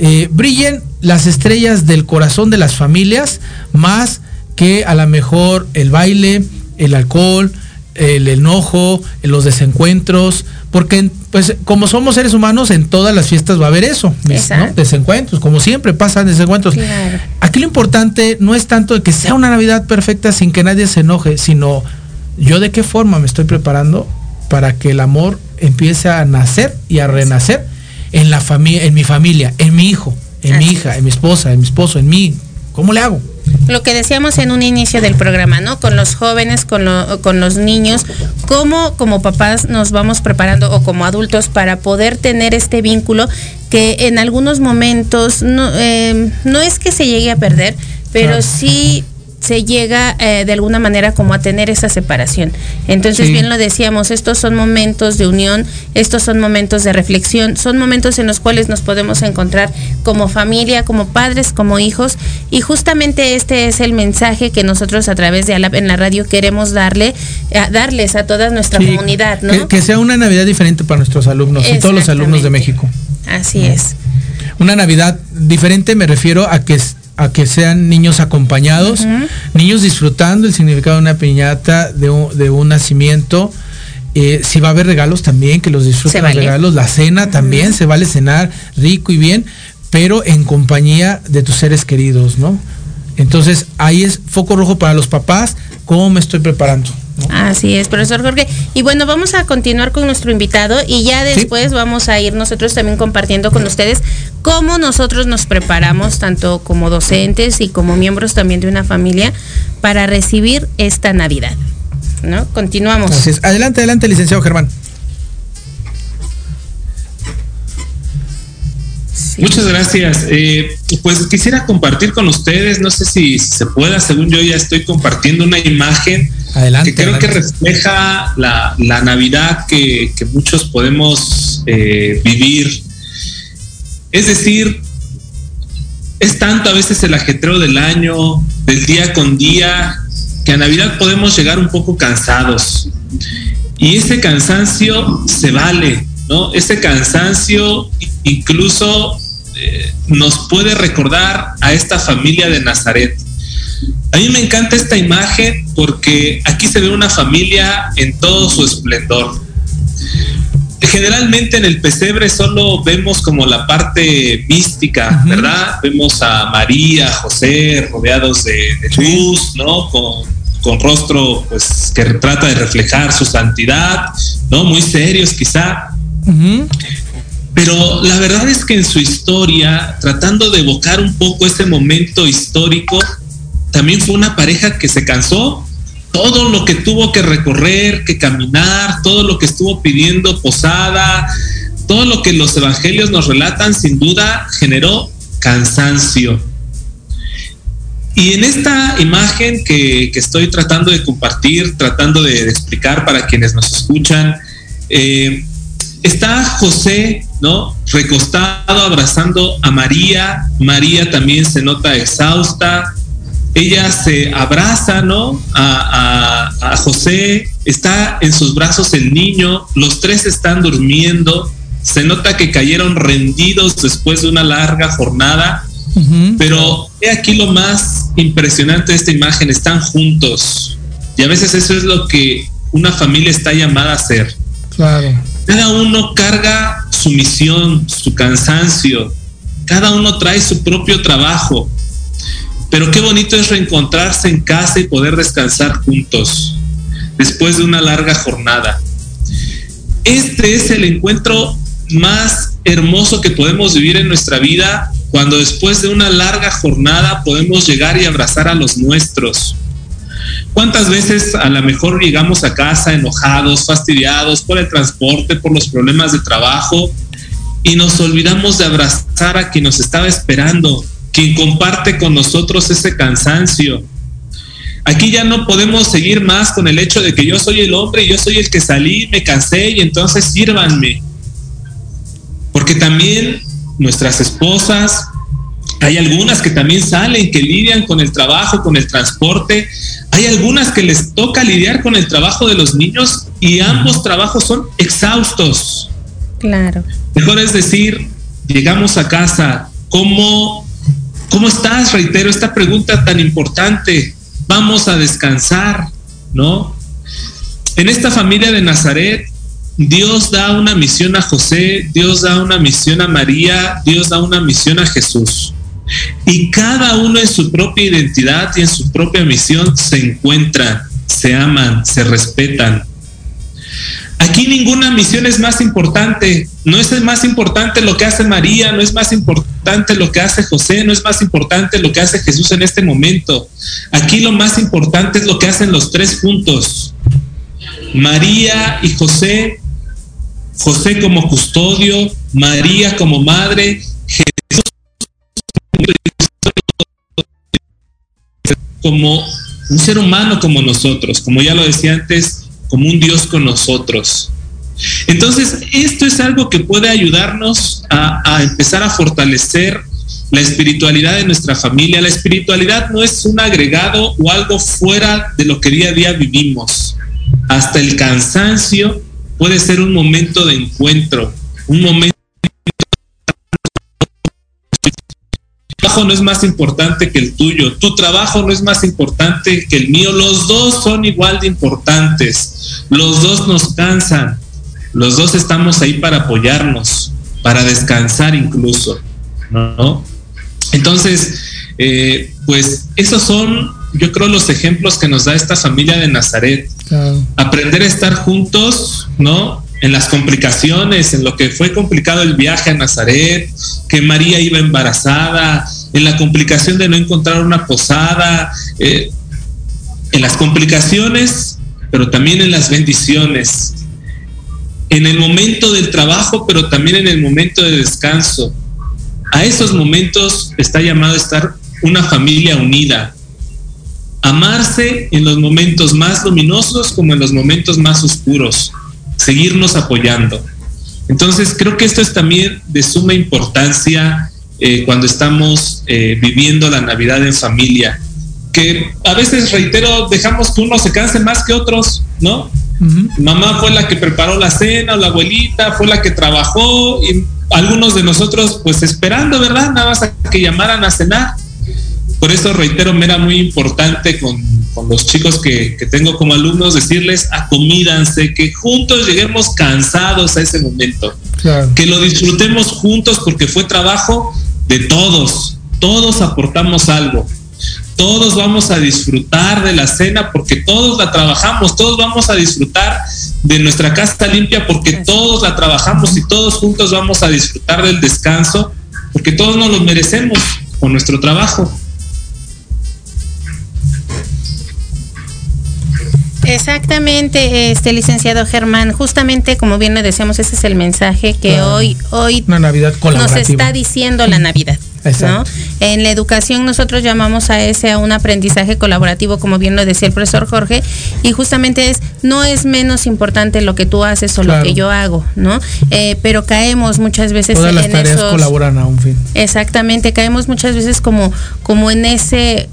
eh, brillen las estrellas del corazón de las familias más que a lo mejor el baile, el alcohol, el enojo, los desencuentros, porque pues como somos seres humanos en todas las fiestas va a haber eso, ¿no? Desencuentros, como siempre pasan desencuentros. Claro. Aquí lo importante no es tanto de que sea una Navidad perfecta sin que nadie se enoje, sino yo de qué forma me estoy preparando para que el amor empiece a nacer y a renacer en la familia, en mi familia, en mi hijo, en mi hija, es. en mi esposa, en mi esposo, en mí. ¿Cómo le hago? Lo que decíamos en un inicio del programa, ¿no? Con los jóvenes, con, lo- con los niños, cómo como papás nos vamos preparando o como adultos para poder tener este vínculo que en algunos momentos no, eh, no es que se llegue a perder, pero Claro. sí se llega eh, de alguna manera como a tener esa separación. Entonces, Sí. bien lo decíamos, estos son momentos de unión, estos son momentos de reflexión, son momentos en los cuales nos podemos encontrar como familia, como padres, como hijos, y justamente este es el mensaje que nosotros a través de Alab en la radio queremos darle, a darles a toda nuestra Sí, comunidad, ¿no? que, que sea una Navidad diferente para nuestros alumnos y todos los alumnos de. México. Así es. Una Navidad diferente me refiero a que a que sean niños acompañados, niños disfrutando el significado de una piñata, de un, de un nacimiento. Eh, si va a haber regalos también, que los disfruten los regalos. La cena también, se vale cenar rico y bien, pero en compañía de tus seres queridos, ¿no? Entonces ahí es foco rojo para los papás, cómo me estoy preparando. ¿no? Así es, profesor Jorge. Y bueno, vamos a continuar con nuestro invitado y ya después vamos a ir nosotros también compartiendo con ustedes cómo nosotros nos preparamos, tanto como docentes y como miembros también de una familia, para recibir esta Navidad. ¿No? Continuamos. Así es. Adelante, adelante, licenciado Germán. Sí. Muchas gracias. Eh, pues quisiera compartir con ustedes, no sé si se pueda, según yo ya estoy compartiendo una imagen Adelante. que creo adelante. que refleja la, la Navidad que, que muchos podemos eh, vivir. Es decir, es tanto a veces el ajetreo del año, del día con día, que a Navidad podemos llegar un poco cansados. Y ese cansancio se vale, ¿no? Ese cansancio incluso eh, nos puede recordar a esta familia de Nazaret. A mí me encanta esta imagen porque aquí se ve una familia en todo su esplendor. Generalmente en el pesebre solo vemos como la parte mística, ¿verdad? Vemos a María, José rodeados de, luz, ¿no? Con, con, rostro pues que trata de reflejar su santidad, ¿no? Muy serios quizá. Pero la verdad es que en su historia, tratando de evocar un poco ese momento histórico, también fue una pareja que se cansó, todo lo que tuvo que recorrer, que caminar, todo lo que estuvo pidiendo posada, todo lo que los evangelios nos relatan, sin duda generó cansancio. Y en esta imagen que, estoy tratando de compartir, tratando de, explicar para quienes nos escuchan, eh, está José, ¿no? Recostado, abrazando a María. María también se nota exhausta, ella se abraza, ¿no? A, José, está en sus brazos el niño, los tres están durmiendo, se nota que cayeron rendidos después de una larga jornada, pero he aquí lo más impresionante de esta imagen, están juntos. Y a veces eso es lo que una familia está llamada a hacer. Claro. Cada uno carga su misión, su cansancio, cada uno trae su propio trabajo pero qué bonito es reencontrarse en casa y poder descansar juntos después de una larga jornada. Este es el encuentro más hermoso que podemos vivir en nuestra vida cuando después de una larga jornada podemos llegar y abrazar a los nuestros. ¿Cuántas veces a lo mejor llegamos a casa enojados, fastidiados por el transporte, por los problemas de trabajo y nos olvidamos de abrazar a quien nos estaba esperando, quien comparte con nosotros ese cansancio. Aquí ya no podemos seguir más con el hecho de que yo soy el hombre yo soy el que salí, me cansé y entonces sírvanme. Porque también nuestras esposas, hay algunas que también salen, que lidian con el trabajo, con el transporte. Hay algunas que les toca lidiar con el trabajo de los niños y ambos trabajos son exhaustos. Claro. Mejor es decir, llegamos a casa, ¿cómo ¿Cómo estás? Reitero esta pregunta tan importante. Vamos a descansar, ¿no? En esta familia de Nazaret, Dios da una misión a José, Dios da una misión a María, Dios da una misión a Jesús. Y cada uno en su propia identidad y en su propia misión se encuentran, se aman, se respetan. Aquí ninguna misión es más importante. No es más importante lo que hace María, no es más importante lo que hace José, no es más importante lo que hace Jesús en este momento. Aquí lo más importante es lo que hacen los tres juntos. María y José, José como custodio, María como madre, Jesús como un ser humano como nosotros, como ya lo decía antes, como un Dios con nosotros. Entonces, esto es algo que puede ayudarnos a, empezar a fortalecer la espiritualidad de nuestra familia. La espiritualidad no es un agregado o algo fuera de lo que día a día vivimos. Hasta el cansancio puede ser un momento de encuentro, un momento trabajo no es más importante que el tuyo, tu trabajo no es más importante que el mío, los dos son igual de importantes, los dos nos cansan, los dos estamos ahí para apoyarnos, para descansar incluso, ¿no? Entonces, eh, pues esos son, yo creo, los ejemplos que nos da esta familia de Nazaret. Aprender a estar juntos, ¿no? en las complicaciones, en lo que fue complicado el viaje a Nazaret, que María iba embarazada, en la complicación de no encontrar una posada, eh, en las complicaciones, pero también en las bendiciones, en el momento del trabajo, pero también en el momento de descanso. A esos momentos está llamado a estar una familia unida, amarse en los momentos más luminosos como en los momentos más oscuros seguirnos apoyando. Entonces, creo que esto es también de suma importancia eh, cuando estamos eh, viviendo la Navidad en familia, que a veces, reitero, dejamos que uno se canse más que otros, ¿no? Mamá fue la que preparó la cena, o la abuelita fue la que trabajó, y algunos de nosotros, pues esperando, ¿verdad? Nada más a que llamaran a cenar. Por eso, reitero, me era muy importante con con los chicos que, que, tengo como alumnos, decirles, acomídanse, que juntos lleguemos cansados a ese momento, claro. que lo disfrutemos juntos porque fue trabajo de todos, todos aportamos algo, todos vamos a disfrutar de la cena porque todos la trabajamos, todos vamos a disfrutar de nuestra casa limpia porque todos la trabajamos y todos juntos vamos a disfrutar del descanso porque todos nos lo merecemos con nuestro trabajo. Exactamente, este licenciado Germán, justamente como bien le decíamos, ese es el mensaje que Claro. hoy, hoy Una Navidad nos está diciendo la Navidad. En la educación nosotros llamamos a ese a un aprendizaje colaborativo, como bien lo decía el profesor Jorge, y justamente es, no es menos importante lo que tú haces o Claro. lo que yo hago, ¿no? Eh, pero caemos muchas veces Todas las en tareas esos... colaboran a un fin. Exactamente, caemos muchas veces como, como en ese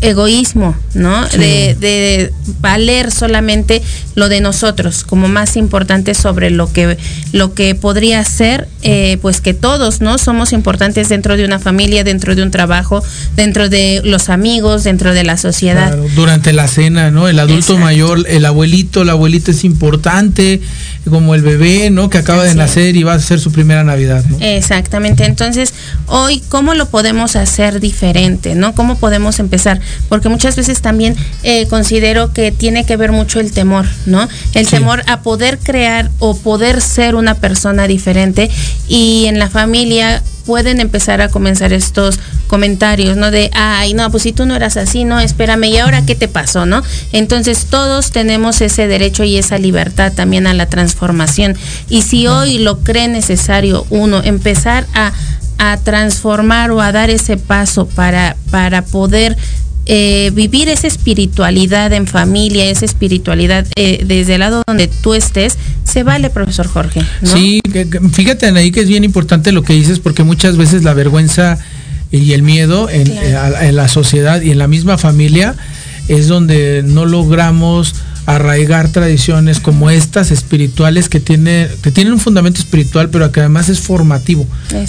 egoísmo, ¿no? Sí. De, de valer solamente lo de nosotros como más importante sobre lo que lo que podría ser eh, pues que todos no somos importantes dentro de una familia dentro de un trabajo dentro de los amigos dentro de la sociedad Claro, durante la cena, ¿no? El adulto Exacto. mayor, el abuelito, la abuelita es importante, como el bebé, ¿no? Que acaba de Así nacer y va a ser su primera Navidad, ¿no? Exactamente. Entonces, hoy, ¿cómo lo podemos hacer diferente? ¿No? ¿Cómo podemos empezar? Porque muchas veces también eh, considero que tiene que ver mucho el temor, ¿no? El Sí. temor a poder crear o poder ser una persona diferente y en la familia pueden empezar a comenzar estos comentarios, ¿no? De, ay, no, pues si tú no eras así, no, espérame, ¿y ahora qué te pasó, no? Entonces todos tenemos ese derecho y esa libertad también a la transformación. Y si hoy lo cree necesario uno empezar a, a transformar o a dar ese paso para, para poder eh, vivir esa espiritualidad en familia, esa espiritualidad eh, desde el lado donde tú estés, se vale, profesor Jorge. ¿no? Sí, fíjate ahí que es bien importante lo que dices porque muchas veces la vergüenza y el miedo en, Claro. eh, en la sociedad y en la misma familia es donde no logramos arraigar tradiciones como estas espirituales que tiene que tienen un fundamento espiritual pero que además es formativo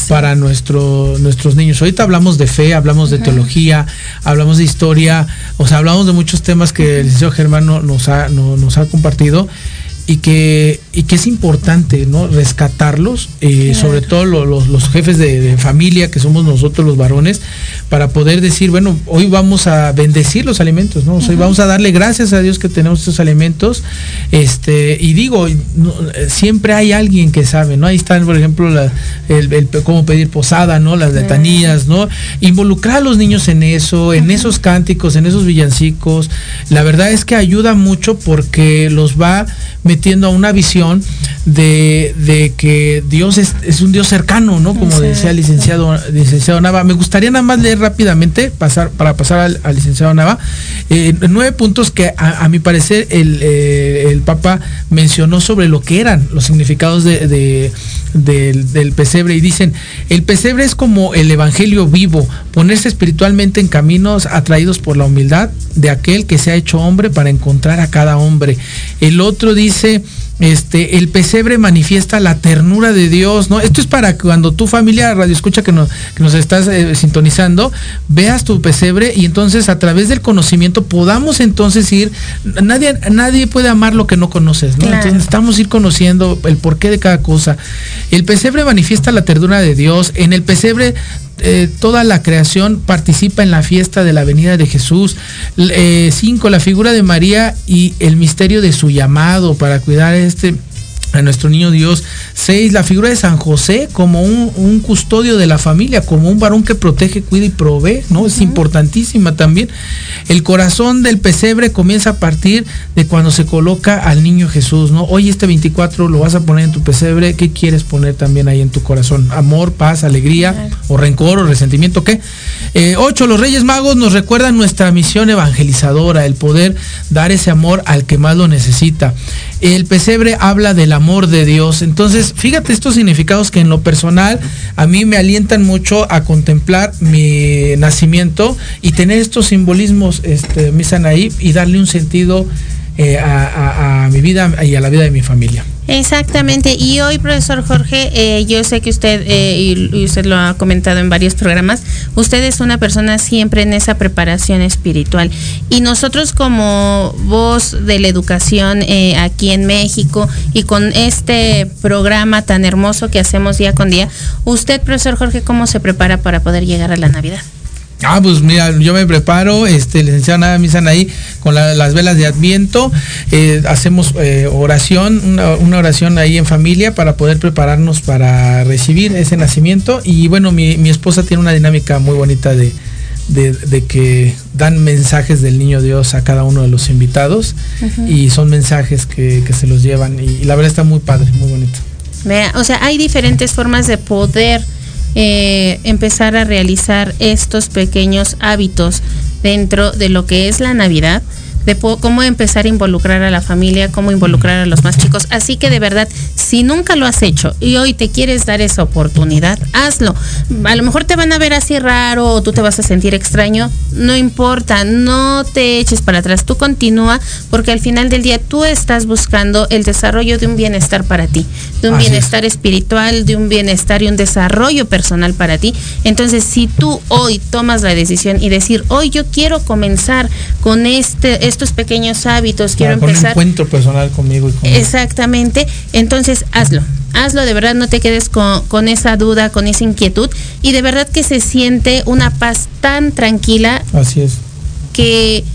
para nuestro, nuestros niños. Ahorita hablamos de fe, hablamos de teología, hablamos de historia, o sea, hablamos de muchos temas que el licenciado Germán no- nos ha, no- nos ha compartido y que, y que es importante ¿no? rescatarlos, eh, Claro. sobre todo lo- los, los jefes de, de familia, que somos nosotros los varones, para poder decir, bueno, hoy vamos a bendecir los alimentos, ¿no? O sea, hoy vamos a darle gracias a Dios que tenemos estos alimentos. Este, y digo, no, siempre hay alguien que sabe, ¿no? Ahí están, por ejemplo, la- el, el- cómo pedir posada, ¿no? Las letanías, ¿no? Involucrar a los niños en eso, en esos cánticos, en esos villancicos. La verdad es que ayuda mucho porque los va metiendo a una visión de, de que Dios es, es un Dios cercano, ¿no? Como decía el licenciado, licenciado Nava. Me gustaría nada más leer rápidamente, pasar, para pasar al, al licenciado Nava, eh, nueve puntos que a, a mi parecer el, eh, el Papa mencionó sobre lo que eran los significados de, de- del, del pesebre y dicen, el pesebre es como el evangelio vivo, ponerse espiritualmente en caminos atraídos por la humildad de aquel que se ha hecho hombre para encontrar a cada hombre. El otro dice, este, el pesebre manifiesta la ternura de Dios, ¿no? Esto es para cuando tu familia radio escucha que nos, que nos estás eh, sintonizando, veas tu pesebre y entonces a través del conocimiento podamos entonces ir, nadie, nadie puede amar lo que no conoces, ¿no? Claro. Entonces necesitamos ir conociendo el porqué de cada cosa. El pesebre manifiesta la ternura de Dios, en el pesebre eh, toda la creación participa en la fiesta de la venida de Jesús. L- eh, cinco, la figura de María y el misterio de su llamado para cuidar este a nuestro niño Dios. Seis, la figura de San José como un, un custodio de la familia, como un varón que protege, cuida y provee, ¿no? Es importantísima también. El corazón del pesebre comienza a partir de cuando se coloca al niño Jesús, ¿no? Hoy este 24 lo vas a poner en tu pesebre, ¿qué quieres poner también ahí en tu corazón? Amor, paz, alegría, o rencor, o resentimiento, ¿qué? Eh, ocho, los Reyes Magos nos recuerdan nuestra misión evangelizadora, el poder dar ese amor al que más lo necesita. El pesebre habla del amor de Dios. Entonces, fíjate estos significados que en lo personal a mí me alientan mucho a contemplar mi nacimiento y tener estos simbolismos, este, mi Sanaí, y darle un sentido eh, a, mi vida y a la vida de mi familia. Exactamente, y hoy profesor Jorge, eh, yo sé que usted, eh, y usted lo ha comentado en varios programas, usted es una persona siempre en esa preparación espiritual. Y nosotros como voz de la educación aquí en México y con este programa tan hermoso que hacemos día con día, usted profesor Jorge, ¿cómo se prepara para poder llegar a la Navidad? Ah, pues mira, yo me preparo, este, licenciado Nada Misan ahí con las velas de Adviento, eh, hacemos eh, oración, una, oración ahí en familia para poder prepararnos para recibir ese nacimiento. Y bueno, mi, esposa tiene una dinámica muy bonita de, que dan mensajes del niño Dios a cada uno de los invitados y son mensajes que, se los llevan y, la verdad está muy padre, muy bonito. Vea, o sea, hay diferentes formas de poder eh, empezar a realizar estos pequeños hábitos dentro de lo que es la Navidad de cómo empezar a involucrar a la familia, cómo involucrar a los más chicos. Así que de verdad, si nunca lo has hecho y hoy te quieres dar esa oportunidad, hazlo. A lo mejor te van a ver así raro o tú te vas a sentir extraño, no importa, no te eches para atrás, tú continúa porque al final del día tú estás buscando el desarrollo de un bienestar para ti, de un bienestar espiritual, de un bienestar y un desarrollo personal para ti. Entonces, si tú hoy tomas la decisión y decir, hoy yo quiero comenzar con este estos pequeños hábitos, quiero empezar. Un encuentro personal conmigo y Exactamente. Entonces, hazlo. Hazlo, de verdad, no te quedes con, esa duda, con esa inquietud. Y de verdad que se siente una paz tan tranquila. Así es. Que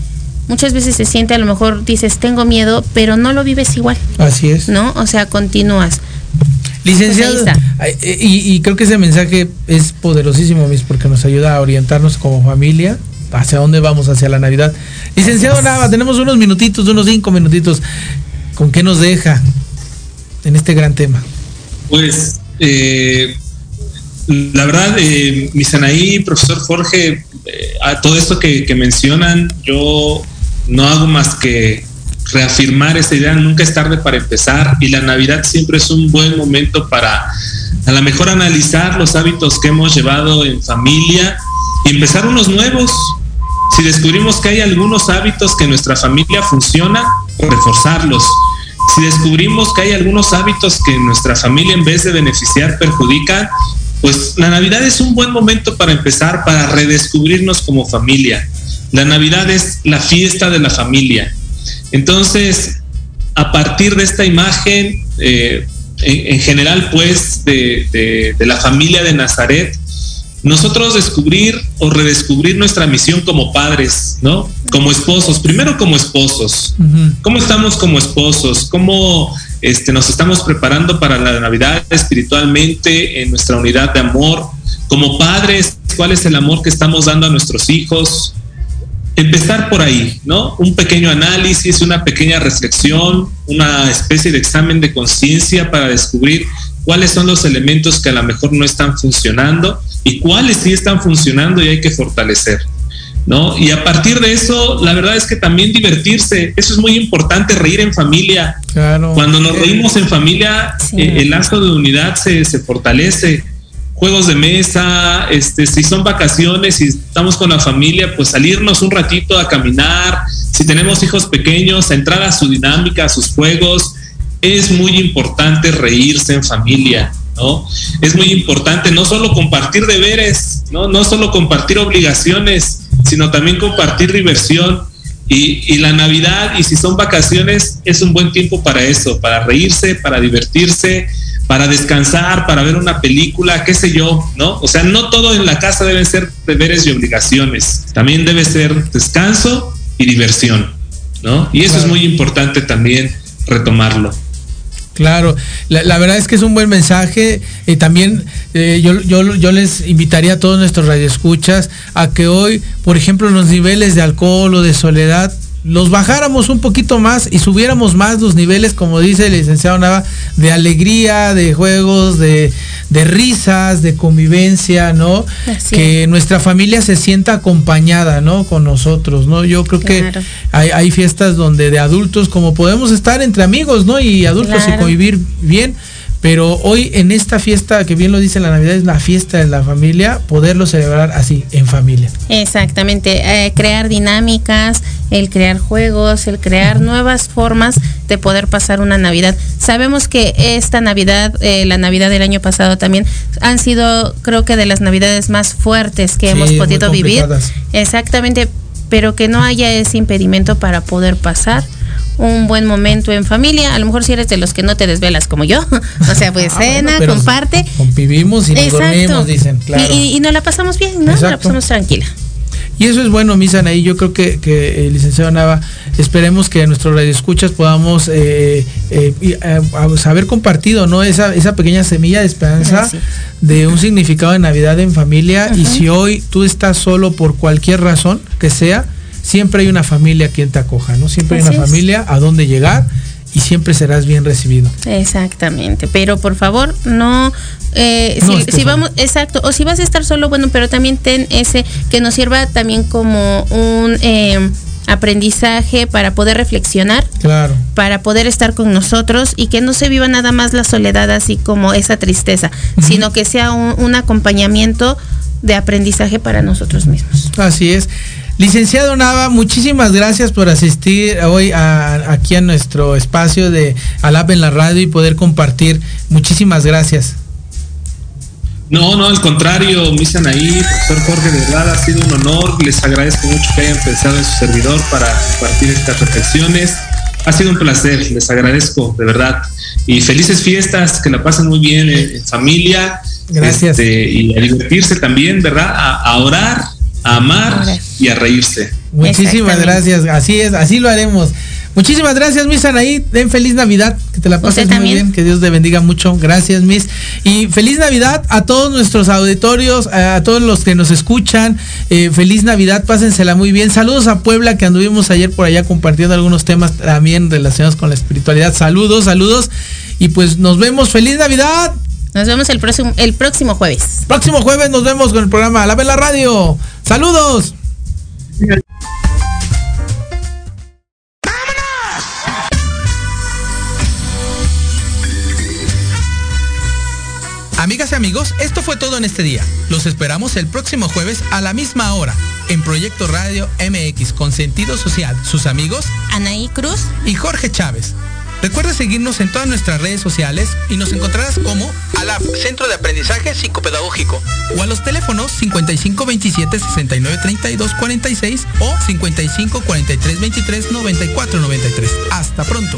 muchas veces se siente, a lo mejor dices, tengo miedo, pero no lo vives igual. Así es. ¿No? O sea, continúas. Licenciado, pues y, y, creo que ese mensaje es poderosísimo, mis, porque nos ayuda a orientarnos como familia hacia dónde vamos hacia la Navidad. Licenciado Nava, tenemos unos minutitos, unos cinco minutitos. ¿Con qué nos deja en este gran tema? Pues, eh, la verdad, eh, mi Sanaí, profesor Jorge, eh, a todo esto que, mencionan, yo no hago más que reafirmar esa idea, nunca es tarde para empezar y la Navidad siempre es un buen momento para a lo mejor analizar los hábitos que hemos llevado en familia y empezar unos nuevos, si descubrimos que hay algunos hábitos que en nuestra familia funcionan, reforzarlos. Si descubrimos que hay algunos hábitos que en nuestra familia en vez de beneficiar perjudican, pues la Navidad es un buen momento para empezar, para redescubrirnos como familia. La Navidad es la fiesta de la familia. Entonces, a partir de esta imagen, eh, en, general, pues, de la familia de Nazaret, nosotros descubrir o redescubrir nuestra misión como padres, ¿no? Como esposos, primero como esposos. ¿Cómo estamos como esposos? ¿Cómo este, nos estamos preparando para la Navidad espiritualmente en nuestra unidad de amor? Como padres, ¿cuál es el amor que estamos dando a nuestros hijos? Empezar por ahí, ¿no? Un pequeño análisis, una pequeña reflexión, una especie de examen de conciencia para descubrir cuáles son los elementos que a lo mejor no están funcionando y cuáles sí están funcionando y hay que fortalecer. ¿No? Y a partir de eso, la verdad es que también divertirse, eso es muy importante, reír en familia. Cuando nos reímos en familia, eh, el lazo de unidad se, se, fortalece. Juegos de mesa, este, si son vacaciones y estamos con la familia, pues salirnos un ratito a caminar. Si tenemos hijos pequeños, a entrar a su dinámica, a sus juegos, es muy importante reírse en familia, ¿no? Es muy importante no solo compartir deberes, ¿no? No solo compartir obligaciones, sino también compartir diversión. Y, la Navidad, y si son vacaciones, es un buen tiempo para eso, para reírse, para divertirse, para descansar, para ver una película, qué sé yo, ¿no? O sea, no todo en la casa deben ser deberes y obligaciones, también debe ser descanso y diversión, ¿no? Y eso es muy importante también retomarlo. Claro, la, verdad es que es un buen mensaje. y también eh, yo, yo, yo, les invitaría a todos nuestros radioescuchas a que hoy, por ejemplo, los niveles de alcohol o de soledad los bajáramos un poquito más y subiéramos más los niveles, como dice el licenciado Nava, de alegría, de juegos, de, risas, de convivencia, ¿no? que nuestra familia se sienta acompañada, ¿no? Con nosotros, ¿no? Yo creo que hay, fiestas donde de adultos, como podemos estar entre amigos, ¿no? Y adultos y convivir bien, pero hoy en esta fiesta, que bien lo dice la Navidad, es la fiesta de la familia, poderlo celebrar así, en familia. Exactamente, eh, crear dinámicas, el crear juegos, el crear nuevas formas de poder pasar una Navidad. Sabemos que esta Navidad, eh, la Navidad del año pasado también, han sido creo que de las Navidades más fuertes que hemos podido vivir. Exactamente, pero que no haya ese impedimento para poder pasar un buen momento en familia. A lo mejor si eres de los que no te desvelas como yo. o sea, pues ah, cena, comparte. Convivimos y nos dormimos, dicen, claro. Y, y, nos la pasamos bien, ¿no? Nos la pasamos tranquila. Y eso es bueno, Misa y Yo creo que, que eh, licenciado Nava, esperemos que nuestros radioescuchas podamos eh, eh, haber compartido ¿no? esa, esa pequeña semilla de esperanza de un significado de Navidad en familia. Y si hoy tú estás solo por cualquier razón que sea, siempre hay una familia quien te acoja, ¿no? Siempre hay una familia a donde llegar y siempre serás bien recibido. Exactamente, pero por favor no, eh, si, vamos, exacto, o si vas a estar solo, bueno, pero también ten ese que nos sirva también como un eh, aprendizaje para poder reflexionar, claro. para poder estar con nosotros y que no se viva nada más la soledad así como esa tristeza, sino que sea un acompañamiento de aprendizaje para nosotros mismos. Así es. Licenciado Nava, muchísimas gracias por asistir hoy aquí a nuestro espacio de Alap en la radio y poder compartir. Muchísimas gracias. No, no, al contrario, mi Sanaí, profesor Jorge, de verdad ha sido un honor. Les agradezco mucho que hayan pensado en su servidor para compartir estas reflexiones. Ha sido un placer, les agradezco, de verdad. Y felices fiestas, que la pasen muy bien en, familia. Gracias. Este, y a divertirse también, ¿verdad? a orar a amar y a reírse. Muchísimas gracias, así es, así lo haremos. Muchísimas gracias, Miss Anaí. Den feliz Navidad, que te la pases muy bien, que Dios te bendiga mucho. Gracias, Miss. Y feliz Navidad a todos nuestros auditorios, a todos los que nos escuchan. Eh, feliz Navidad, pásensela muy bien. Saludos a Puebla, que anduvimos ayer por allá compartiendo algunos temas también relacionados con la espiritualidad. Saludos, saludos. Y pues nos vemos. Feliz Navidad. Nos vemos el próximo, el próximo jueves. Próximo jueves nos vemos con el programa La Vela Radio. Saludos. Amigas y amigos, esto fue todo en este día. Los esperamos el próximo jueves a la misma hora en Proyecto Radio MX con sentido social. Sus amigos Anaí Cruz y Jorge Chávez. Recuerda seguirnos en todas nuestras redes sociales y nos encontrarás como ALAP, Centro de Aprendizaje Psicopedagógico, o a los teléfonos 5527 6932 46 o 55 43 23 94 93. Hasta pronto.